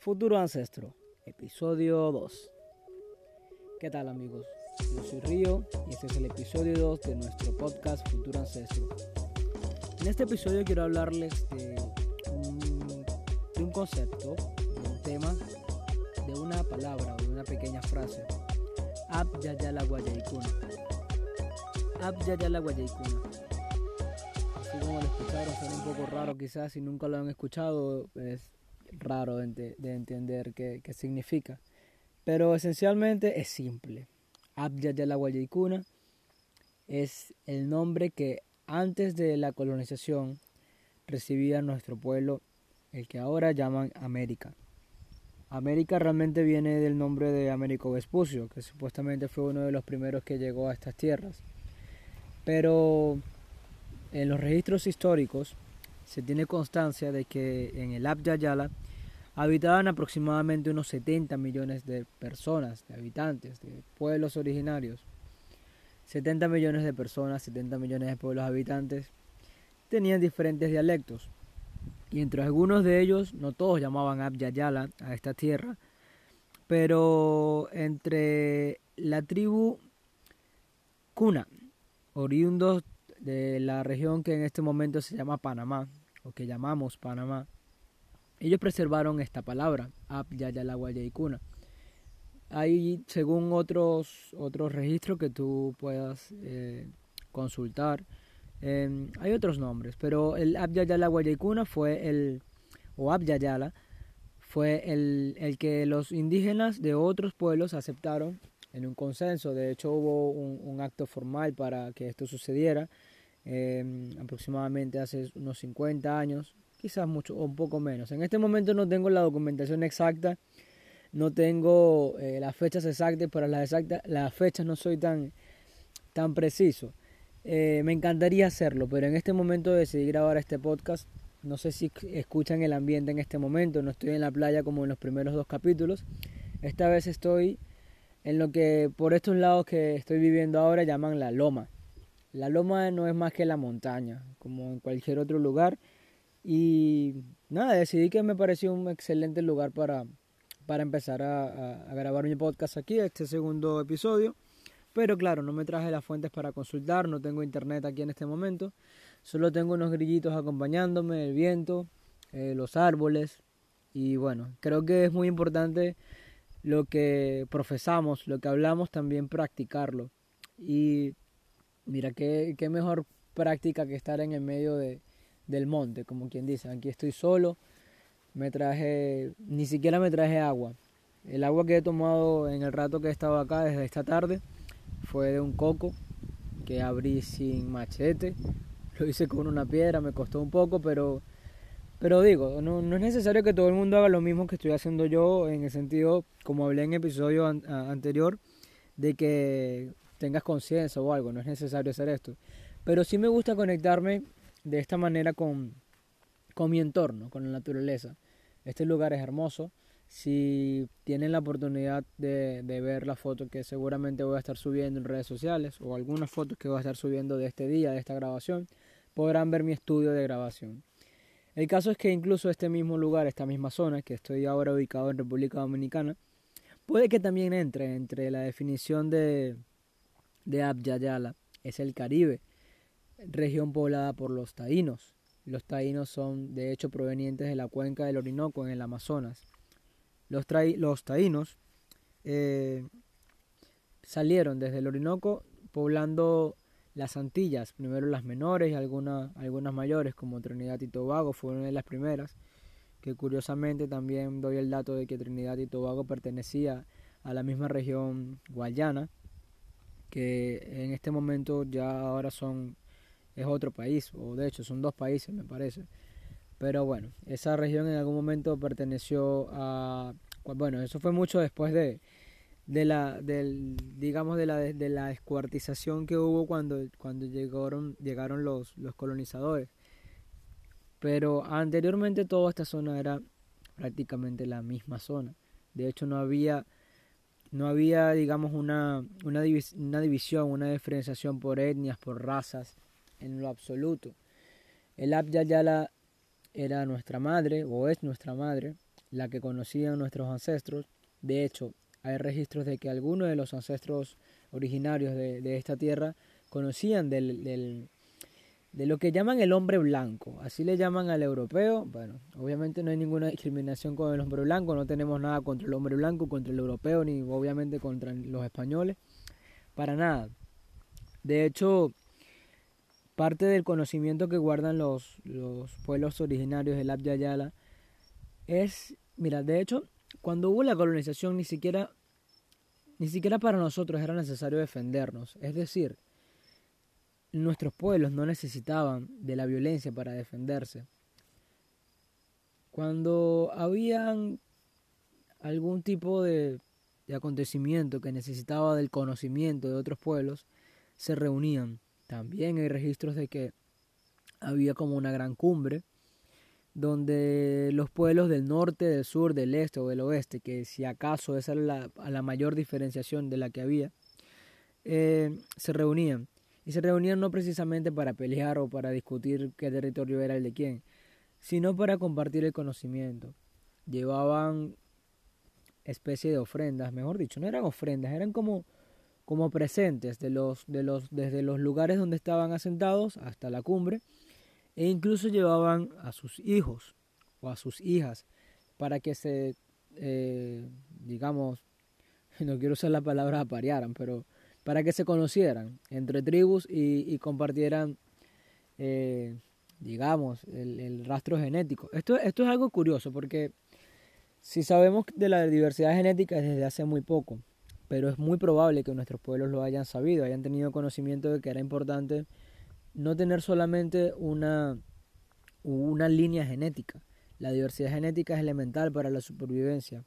Futuro Ancestro, episodio 2. ¿Qué tal amigos? Yo soy Río y este es el episodio 2 de nuestro podcast Futuro Ancestro. En este episodio quiero hablarles de un, concepto, de un tema, de una palabra o de una pequeña frase. Ab Yayala Guayaikuna. Ab Yayala Guayaikuna. Así como lo escucharon, suena un poco raro quizás si nunca lo han escuchado, es raro de, entender qué, significa. Pero esencialmente es simple. Abya la Guayaicuna es el nombre que antes de la colonización recibía nuestro pueblo, el que ahora llaman América. América realmente viene del nombre de Américo Vespucio, que supuestamente fue uno de los primeros que llegó a estas tierras. Pero en los registros históricos se tiene constancia de que en el Abya habitaban aproximadamente unos 70 millones de personas, de habitantes, de pueblos originarios. 70 millones de personas, 70 millones de pueblos habitantes, tenían diferentes dialectos. Y entre algunos de ellos, no todos llamaban Abyayala a esta tierra, pero entre la tribu Cuna, oriundos de la región que en este momento se llama Panamá, o que llamamos Panamá, ellos preservaron esta palabra, Ab Kuna. Hay, según otros, otros registros que tú puedas eh, consultar, em, hay otros nombres, pero el Ab Kuna fue el, o Ab fue el, el que los indígenas de otros pueblos aceptaron en un consenso. De hecho, hubo un, acto formal para que esto sucediera, em, aproximadamente hace unos 50 años, quizás mucho o un poco menos. En este momento no tengo la documentación exacta, no tengo eh, las fechas exactas, para las exactas, las fechas no soy tan, tan preciso. Eh, me encantaría hacerlo, pero en este momento decidí grabar este podcast. No sé si escuchan el ambiente en este momento, no estoy en la playa como en los primeros dos capítulos. Esta vez estoy en lo que por estos lados que estoy viviendo ahora llaman la loma. La loma no es más que la montaña, como en cualquier otro lugar. Y nada, decidí que me pareció un excelente lugar para, para empezar a, grabar mi podcast aquí, este segundo episodio. Pero claro, no me traje las fuentes para consultar, no tengo internet aquí en este momento. Solo tengo unos grillitos acompañándome, el viento, eh, los árboles. Y bueno, creo que es muy importante lo que profesamos, lo que hablamos, también practicarlo. Y mira, qué, qué mejor práctica que estar en el medio de, del monte, como quien dice. Aquí estoy solo, me traje, ni siquiera me traje agua. El agua que he tomado en el rato que he estado acá desde esta tarde fue de un coco que abrí sin machete. Lo hice con una piedra, me costó un poco, pero, pero digo, no, no es necesario que todo el mundo haga lo mismo que estoy haciendo yo, en el sentido, como hablé en episodio anterior, de que tengas conciencia o algo, no es necesario hacer esto. Pero sí me gusta conectarme de esta manera con, con mi entorno, con la naturaleza. Este lugar es hermoso. Si tienen la oportunidad de, ver la foto que seguramente voy a estar subiendo en redes sociales o algunas fotos que voy a estar subiendo de este día, de esta grabación, podrán ver mi estudio de grabación. El caso es que incluso este mismo lugar, esta misma zona, que estoy ahora ubicado en República Dominicana, puede que también entre entre la definición de, de Abyayala, es el Caribe región poblada por los taínos. Los taínos son de hecho provenientes de la cuenca del Orinoco en el Amazonas. Los, los taínos eh, salieron desde el Orinoco poblando las Antillas, primero las menores y algunas, algunas mayores como Trinidad y Tobago fueron de las primeras, que curiosamente también doy el dato de que Trinidad y Tobago pertenecía a la misma región guayana, que en este momento ya ahora son es otro país, o de hecho son dos países me parece. Pero bueno, esa región en algún momento perteneció a... Bueno, eso fue mucho después de, de la, del, digamos, de la, de la descuartización que hubo cuando, cuando llegaron, llegaron los, los colonizadores. Pero anteriormente toda esta zona era prácticamente la misma zona. De hecho, no había, no había digamos, una, una, una división, una diferenciación por etnias, por razas en lo absoluto. El Abya era nuestra madre, o es nuestra madre, la que conocían nuestros ancestros. De hecho, hay registros de que algunos de los ancestros originarios de, esta tierra conocían del, de lo que llaman el hombre blanco. Así le llaman al europeo. Bueno, obviamente no hay ninguna discriminación con el hombre blanco, no tenemos nada contra el hombre blanco, contra el europeo, ni obviamente contra los españoles. Para nada. De hecho, parte del conocimiento que guardan los, los pueblos originarios del Abya es, mira, de hecho, cuando hubo la colonización ni siquiera, ni siquiera para nosotros era necesario defendernos. Es decir, nuestros pueblos no necesitaban de la violencia para defenderse. Cuando habían algún tipo de acontecimiento que necesitaba del conocimiento de otros pueblos, se reunían. También hay registros de que había como una gran cumbre donde los pueblos del norte, del sur, del este o del oeste, que si acaso esa era la, mayor diferenciación de la que había, eh, se reunían. Y se reunían no precisamente para pelear o para discutir qué territorio era el de quién, sino para compartir el conocimiento. Llevaban especie de ofrendas, mejor dicho, no eran ofrendas, eran como, como presentes de los, de los, desde los lugares donde estaban asentados hasta la cumbre e incluso llevaban a sus hijos o a sus hijas para que se, eh, digamos, no quiero usar la palabra aparearan, pero para que se conocieran entre tribus y, compartieran, eh, digamos, el, rastro genético. Esto, esto es algo curioso porque si sabemos de la diversidad genética desde hace muy poco, pero es muy probable que nuestros pueblos lo hayan sabido, hayan tenido conocimiento de que era importante no tener solamente una, una línea genética. La diversidad genética es elemental para la supervivencia.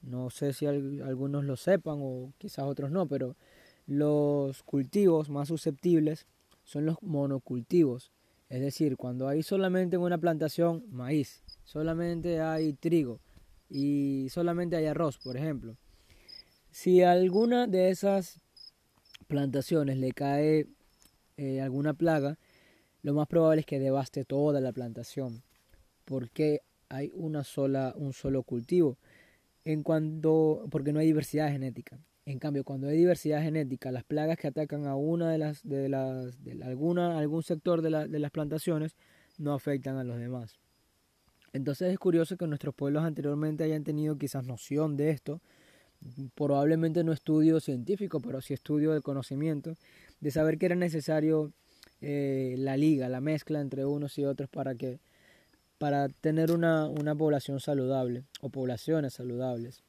No sé si algunos lo sepan o quizás otros no, pero los cultivos más susceptibles son los monocultivos. Es decir, cuando hay solamente en una plantación maíz, solamente hay trigo y solamente hay arroz, por ejemplo. Si a alguna de esas plantaciones le cae eh, alguna plaga, lo más probable es que devaste toda la plantación, porque hay una sola, un solo cultivo, en cuanto, porque no hay diversidad genética. En cambio, cuando hay diversidad genética, las plagas que atacan a una de las, de las, de alguna, algún sector de, de las plantaciones no afectan a los demás. Entonces es curioso que nuestros pueblos anteriormente hayan tenido quizás noción de esto, probablemente no estudio científico, pero sí estudio del conocimiento, de saber que era necesario eh, la liga, la mezcla entre unos y otros para que para tener una, una población saludable o poblaciones saludables.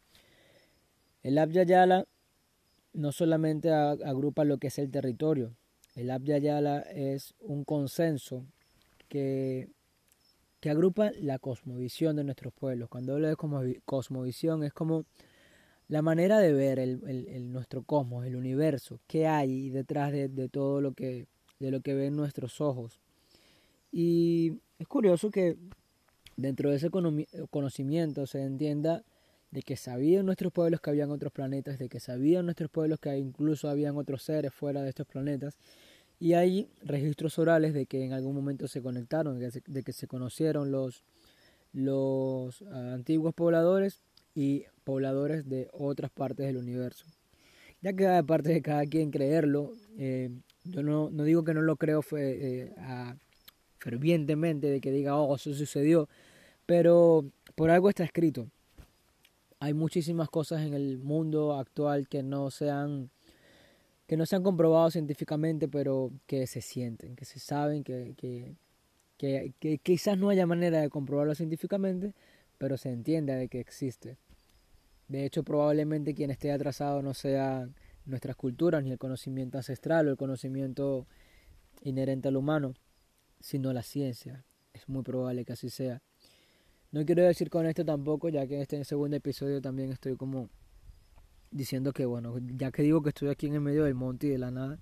El Abya no solamente agrupa lo que es el territorio, el Abya es un consenso que, que agrupa la cosmovisión de nuestros pueblos. Cuando hablo de cosmovisión es como la manera de ver el, nuestro cosmos, el universo, qué hay detrás de, todo lo que, de lo que ven nuestros ojos. Y es curioso que dentro de ese conocimiento se entienda de que sabían nuestros pueblos que habían otros planetas, de que sabían nuestros pueblos que incluso habían otros seres fuera de estos planetas, y hay registros orales de que en algún momento se conectaron, de que se, conocieron los, los antiguos pobladores y pobladores de otras partes del universo. Ya que parte de cada quien creerlo, eh, yo no, no, digo que no lo creo eh, fervientemente, de que diga, oh, eso sucedió, pero por algo está escrito. Hay muchísimas cosas en el mundo actual que no se han, que no se han comprobado científicamente, pero que se sienten, que se saben, que, que, que, quizás no haya manera de comprobarlo científicamente, pero se entiende de que existe. De hecho, probablemente quien esté atrasado no sea nuestras culturas, ni el conocimiento ancestral o el conocimiento inherente al humano, sino la ciencia. Es muy probable que así sea. No quiero decir con esto tampoco, ya que en este segundo episodio también estoy como diciendo que, bueno, ya que digo que estoy aquí en el medio del monte y de la nada,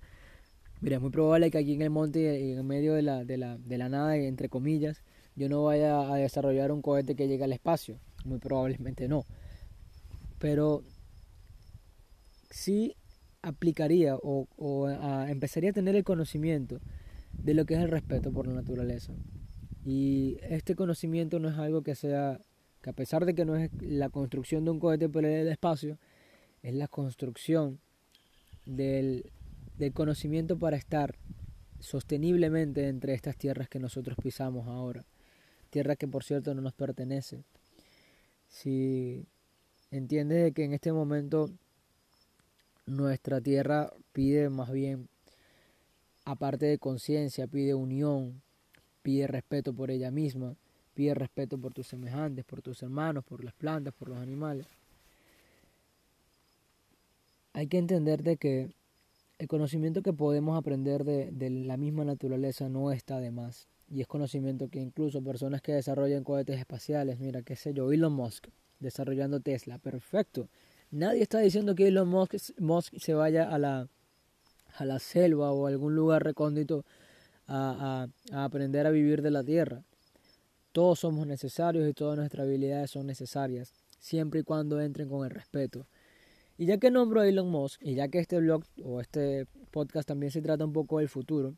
mira, es muy probable que aquí en el monte y en medio de la, de la, de la nada, entre comillas, yo no vaya a desarrollar un cohete que llegue al espacio. Muy probablemente no. Pero sí aplicaría o, empezaría a tener el conocimiento de lo que es el respeto por la naturaleza. Y este conocimiento no es algo que sea que a pesar de que no es la construcción de un cohete por el espacio, es la construcción del, del conocimiento para estar sosteniblemente entre estas tierras que nosotros pisamos ahora, tierra que por cierto no nos pertenece. Si entiendes de que en este momento nuestra tierra pide más bien, aparte de conciencia, pide unión, pide respeto por ella misma, pide respeto por tus semejantes, por tus hermanos, por las plantas, por los animales. Hay que entender de que el conocimiento que podemos aprender de, de, la misma naturaleza no está de más. Y es conocimiento que incluso personas que desarrollan cohetes espaciales, mira, qué sé yo, Elon Musk, desarrollando Tesla, perfecto. Nadie está diciendo que Elon Musk, se vaya a la, a la selva o a algún lugar recóndito a, a, a aprender a vivir de la tierra. Todos somos necesarios y todas nuestras habilidades son necesarias, siempre y cuando entren con el respeto. Y ya que nombro a Elon Musk, y ya que este blog o este podcast también se trata un poco del futuro,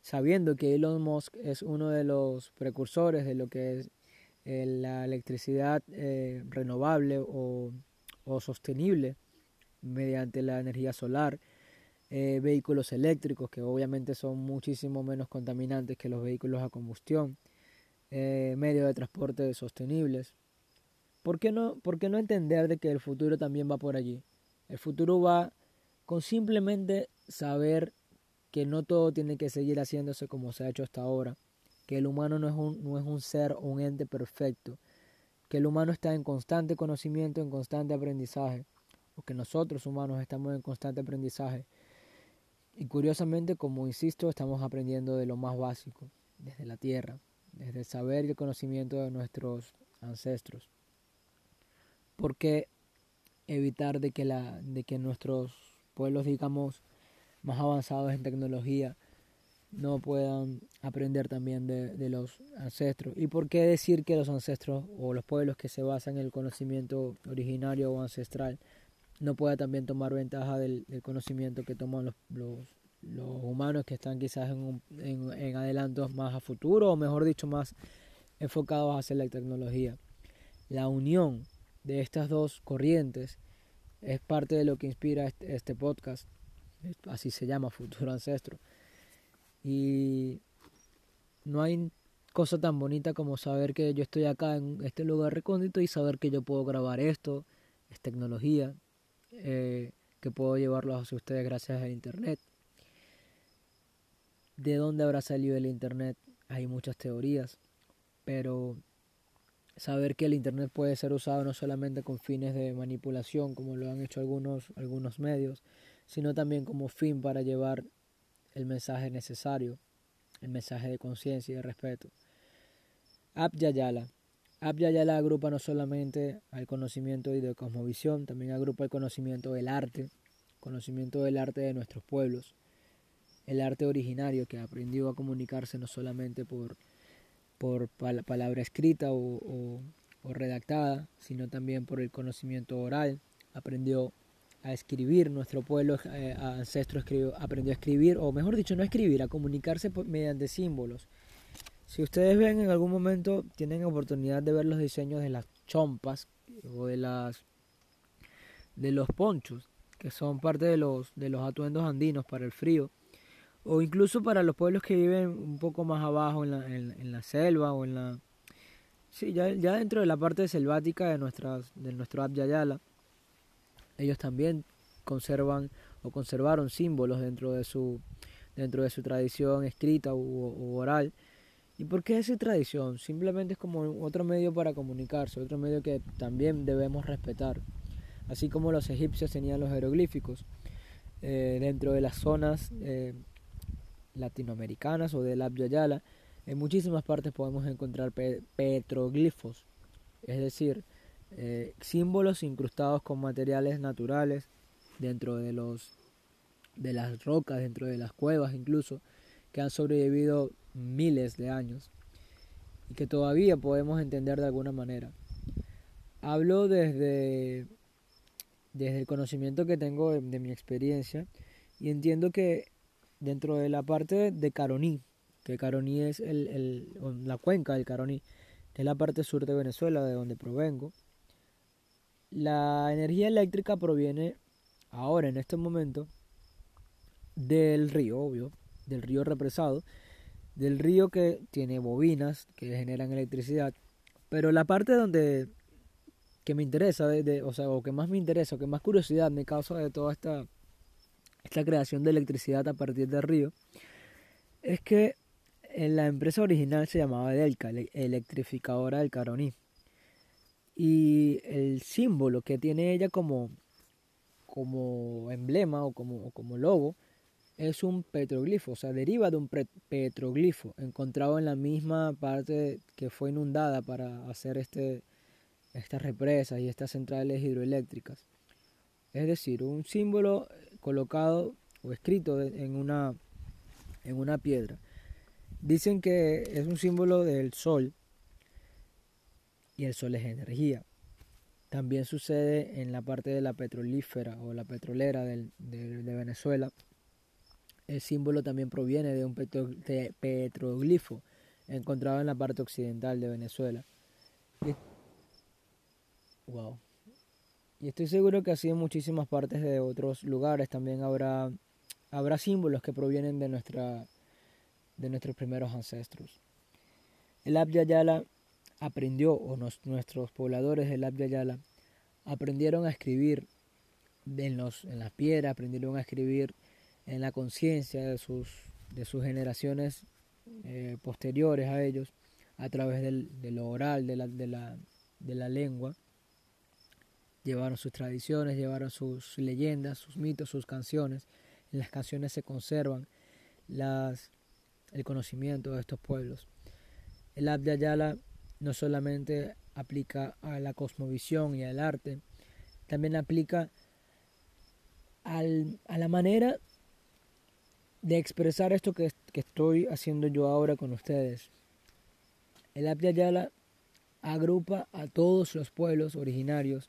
sabiendo que Elon Musk es uno de los precursores de lo que es eh, la electricidad eh, renovable o, o, sostenible mediante la energía solar, eh, vehículos eléctricos que obviamente son muchísimo menos contaminantes que los vehículos a combustión, medios de transporte sostenibles, ¿Por qué, no, ¿Por qué no entender de que el futuro también va por allí? El futuro va con simplemente saber que no todo tiene que seguir haciéndose como se ha hecho hasta ahora, que el humano no es un, no es un ser un ente perfecto, que el humano está en constante conocimiento, en constante aprendizaje, o que nosotros humanos estamos en constante aprendizaje. Y curiosamente, como insisto, estamos aprendiendo de lo más básico, desde la tierra, desde el saber y el conocimiento de nuestros ancestros. ¿Por qué evitar de que, la, de que nuestros pueblos, digamos, más avanzados en tecnología, no puedan aprender también de, los ancestros. ¿Y por qué decir que los ancestros o los pueblos que se basan en el conocimiento originario o ancestral no puedan también tomar ventaja del, conocimiento que toman los, humanos que están quizás en, un, adelantos más a futuro o mejor dicho más enfocados hacia la tecnología? La unión de estas dos corrientes es parte de lo que inspira este, este podcast. Así se llama Futuro Ancestro. Y no hay cosa tan bonita como saber que yo estoy acá en este lugar recóndito y saber que yo puedo grabar esto, es tecnología, eh, que puedo llevarlo hacia ustedes gracias al Internet. ¿De dónde habrá salido el Internet? Hay muchas teorías, pero saber que el Internet puede ser usado no solamente con fines de manipulación, como lo han hecho algunos, algunos medios, sino también como fin para llevar el mensaje necesario, el mensaje de conciencia y de respeto. Abhyayala. Abhyayala agrupa no solamente al conocimiento y de cosmovisión, también agrupa el conocimiento del arte, conocimiento del arte de nuestros pueblos, el arte originario que aprendió a comunicarse no solamente por por palabra escrita o, o, o, redactada, sino también por el conocimiento oral. Aprendió a escribir, nuestro pueblo eh, ancestro escribió, aprendió a escribir, o mejor dicho, no escribir, a comunicarse mediante símbolos. Si ustedes ven en algún momento, tienen oportunidad de ver los diseños de las chompas o de las de los ponchos, que son parte de los de los atuendos andinos para el frío o incluso para los pueblos que viven un poco más abajo en la, en, la selva o en la sí ya, ya dentro de la parte selvática de nuestras de nuestro Abya ellos también conservan o conservaron símbolos dentro de su dentro de su tradición escrita u, oral. Y por qué esa tradición simplemente es como otro medio para comunicarse otro medio que también debemos respetar así como los egipcios tenían los jeroglíficos eh, dentro de las zonas eh, latinoamericanas o del Abya en muchísimas partes podemos encontrar petroglifos, es decir, eh, símbolos incrustados con materiales naturales dentro de los de las rocas, dentro de las cuevas incluso, que han sobrevivido miles de años y que todavía podemos entender de alguna manera. Hablo desde, desde el conocimiento que tengo de, mi experiencia y entiendo que dentro de la parte de Caroní, que Caroní es el, la cuenca del Caroní, que es la parte sur de Venezuela, de donde provengo, la energía eléctrica proviene ahora, en este momento, del río, obvio, del río represado, del río que tiene bobinas que generan electricidad, pero la parte donde que me interesa, o sea, o que más me interesa, o que más curiosidad me causa de toda esta, esta creación de electricidad a partir del río, es que en la empresa original se llamaba Delca, electrificadora del Caroní. Y el símbolo que tiene ella como, como emblema o como, como logo es un petroglifo, o sea, deriva de un petroglifo encontrado en la misma parte que fue inundada para hacer este, estas represas y estas centrales hidroeléctricas. Es decir, un símbolo colocado o escrito en una, en una piedra. Dicen que es un símbolo del sol y el sol es energía. También sucede en la parte de la petrolífera o la petrolera de, Venezuela. El símbolo también proviene de un petroglifo encontrado en la parte occidental de Venezuela. Wow. Y estoy seguro que así en muchísimas partes de otros lugares también habrá, habrá símbolos que provienen de, nuestra, de nuestros primeros ancestros. El Abya aprendió, o nuestros pobladores del Abya aprendieron a escribir en, los, en las piedras, aprendieron a escribir en la conciencia de sus, de sus generaciones eh, posteriores a ellos, a través del, de lo oral, de la, de la, de la lengua llevaron sus tradiciones, llevaron sus leyendas, sus mitos, sus canciones. En las canciones se conservan las, el conocimiento de estos pueblos. El Abya Yala no solamente aplica a la cosmovisión y al arte, también aplica al, a la manera de expresar esto que, que, estoy haciendo yo ahora con ustedes. El Abya Yala agrupa a todos los pueblos originarios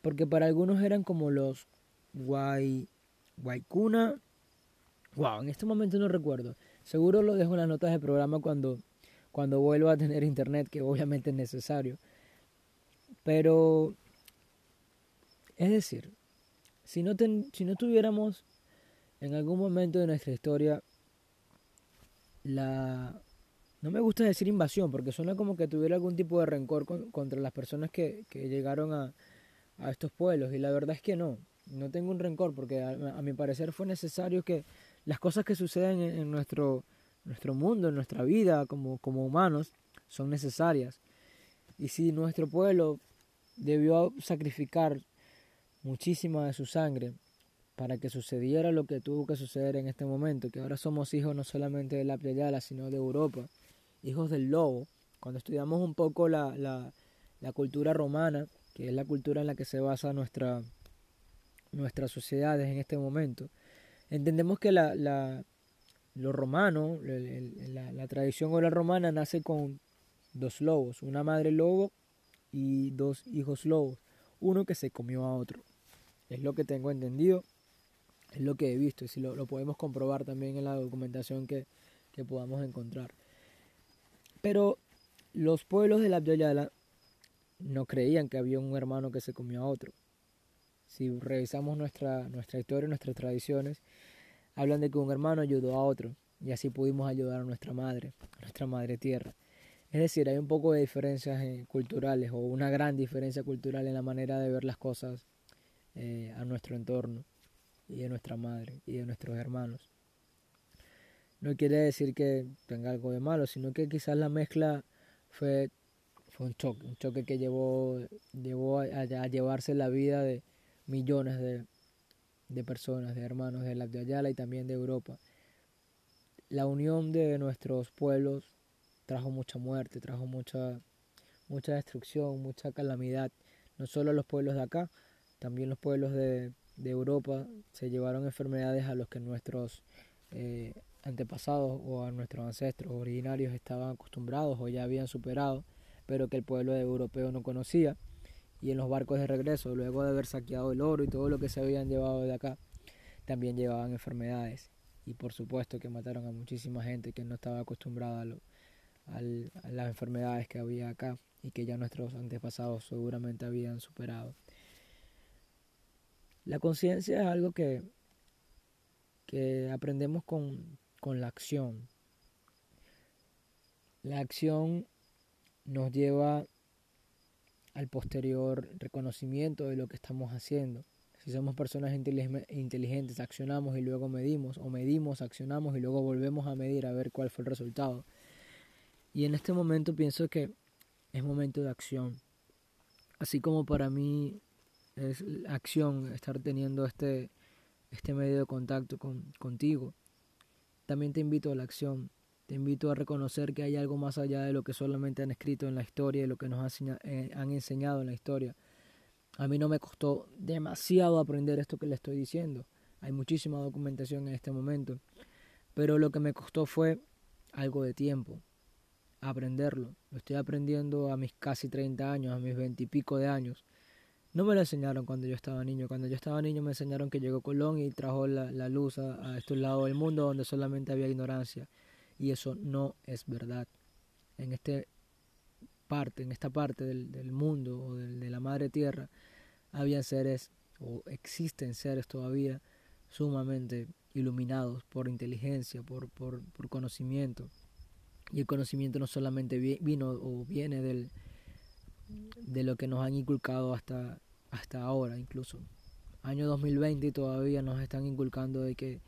porque para algunos eran como los Guay, Guaycuna. Wow, en este momento no recuerdo. Seguro lo dejo en las notas del programa cuando, cuando vuelva a tener internet, que obviamente es necesario. Pero, es decir, si no, si no tuviéramos en algún momento de nuestra historia la... No me gusta decir invasión, porque suena como que tuviera algún tipo de rencor contra las personas que llegaron a, a estos pueblos y la verdad es que no, no tengo un rencor porque a, mi parecer fue necesario que las cosas que suceden en, nuestro, nuestro mundo, en nuestra vida como, como humanos, son necesarias. Y si nuestro pueblo debió sacrificar muchísima de su sangre para que sucediera lo que tuvo que suceder en este momento, que ahora somos hijos no solamente de la Playala, sino de Europa, hijos del lobo. Cuando estudiamos un poco la, la, cultura romana, que es la cultura en la que se basa nuestra, nuestras sociedades en este momento, entendemos que la, lo romano, la, la tradición oral romana nace con dos lobos, una madre lobo y dos hijos lobos, uno que se comió a otro. Es lo que tengo entendido, es lo que he visto y si lo, lo podemos comprobar también en la documentación que, que podamos encontrar. Pero los pueblos de la Abyoyala no creían que había un hermano que se comió a otro. Si revisamos nuestra, nuestra historia, nuestras tradiciones, hablan de que un hermano ayudó a otro y así pudimos ayudar a nuestra madre, a nuestra madre tierra. Es decir, hay un poco de diferencias eh, culturales o una gran diferencia cultural en la manera de ver las cosas eh, a nuestro entorno y de nuestra madre y de nuestros hermanos. No quiere decir que tenga algo de malo, sino que quizás la mezcla fue un choque, un choque que llevó, llevó a, llevarse la vida de millones de, de personas, de hermanos de la Ayala y también de Europa. La unión de nuestros pueblos trajo mucha muerte, trajo mucha, mucha destrucción, mucha calamidad. No solo los pueblos de acá, también los pueblos de, de Europa se llevaron enfermedades a los que nuestros eh, antepasados o a nuestros ancestros originarios estaban acostumbrados o ya habían superado pero que el pueblo europeo no conocía. Y en los barcos de regreso, luego de haber saqueado el oro y todo lo que se habían llevado de acá, también llevaban enfermedades. Y por supuesto que mataron a muchísima gente que no estaba acostumbrada a las enfermedades que había acá y que ya nuestros antepasados seguramente habían superado. La conciencia es algo que, que aprendemos con, con la acción. La acción nos lleva al posterior reconocimiento de lo que estamos haciendo. Si somos personas inteligentes, accionamos y luego medimos, o medimos, accionamos y luego volvemos a medir a ver cuál fue el resultado. Y en este momento pienso que es momento de acción. Así como para mí es acción estar teniendo este, este medio de contacto con, contigo, también te invito a la acción. Te invito a reconocer que hay algo más allá de lo que solamente han escrito en la historia y lo que nos eh, han enseñado en la historia. A mí no me costó demasiado aprender esto que le estoy diciendo. Hay muchísima documentación en este momento. Pero lo que me costó fue algo de tiempo. Aprenderlo. Lo estoy aprendiendo a mis casi 30 años, a mis 20 y pico de años. No me lo enseñaron cuando yo estaba niño. Cuando yo estaba niño me enseñaron que llegó Colón y trajo la, luz a, a estos lados del mundo donde solamente había ignorancia. Y eso no es verdad. En este parte, en esta parte del, del mundo o de la madre tierra, había seres o existen seres todavía sumamente iluminados por inteligencia, por, por, por conocimiento. Y el conocimiento no solamente vino o viene del, de lo que nos han inculcado hasta, hasta ahora incluso. Año 2020 y todavía nos están inculcando de que,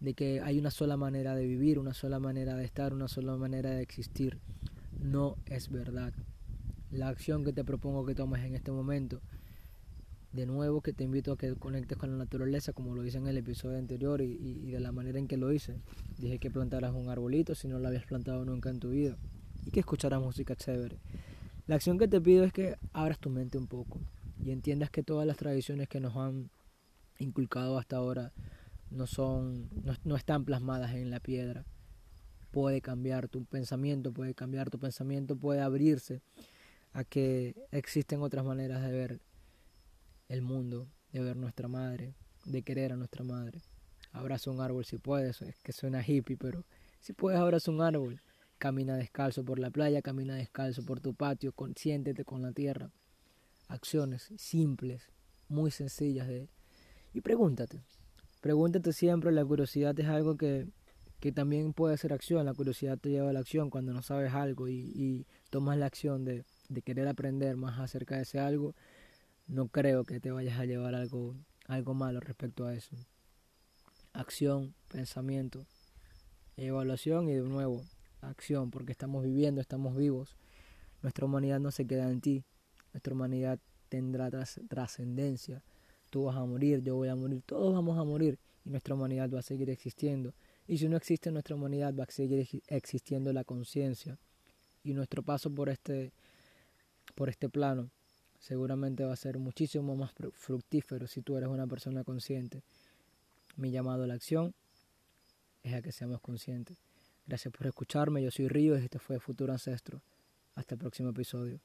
de que hay una sola manera de vivir, una sola manera de estar, una sola manera de existir. No es verdad la acción que te propongo que tomes en este momento. De nuevo que te invito a que conectes con la naturaleza como lo hice en el episodio anterior y, de la manera en que lo hice. Dije que plantaras un arbolito si no lo habías plantado nunca en tu vida y que escucharas música chévere. La acción que te pido es que abras tu mente un poco y entiendas que todas las tradiciones que nos han inculcado hasta ahora no son no están plasmadas en la piedra. Puede cambiar tu pensamiento, puede cambiar tu pensamiento, puede abrirse a que existen otras maneras de ver el mundo, de ver nuestra madre, de querer a nuestra madre. Abraza un árbol si puedes, es que suena hippie, pero si puedes abraza un árbol. Camina descalzo por la playa, camina descalzo por tu patio, siéntete con la tierra. Acciones simples, muy sencillas de... Y pregúntate, pregúntate siempre, la curiosidad es algo que, que también puede ser acción, la curiosidad te lleva a la acción cuando no sabes algo y, tomas la acción de de querer aprender más acerca de ese algo, no creo que te vayas a llevar algo, algo malo respecto a eso. Acción, pensamiento, evaluación y de nuevo, acción, porque estamos viviendo, estamos vivos. Nuestra humanidad no se queda en ti, nuestra humanidad tendrá trascendencia. Tú vas a morir, yo voy a morir, todos vamos a morir y nuestra humanidad va a seguir existiendo. Y si no existe nuestra humanidad, va a seguir existiendo la conciencia. Y nuestro paso por este por este plano, seguramente va a ser muchísimo más fructífero si tú eres una persona consciente. Mi llamado a la acción es a que seamos conscientes. Gracias por escucharme, yo soy Río y este fue Futuro Ancestro. Hasta el próximo episodio.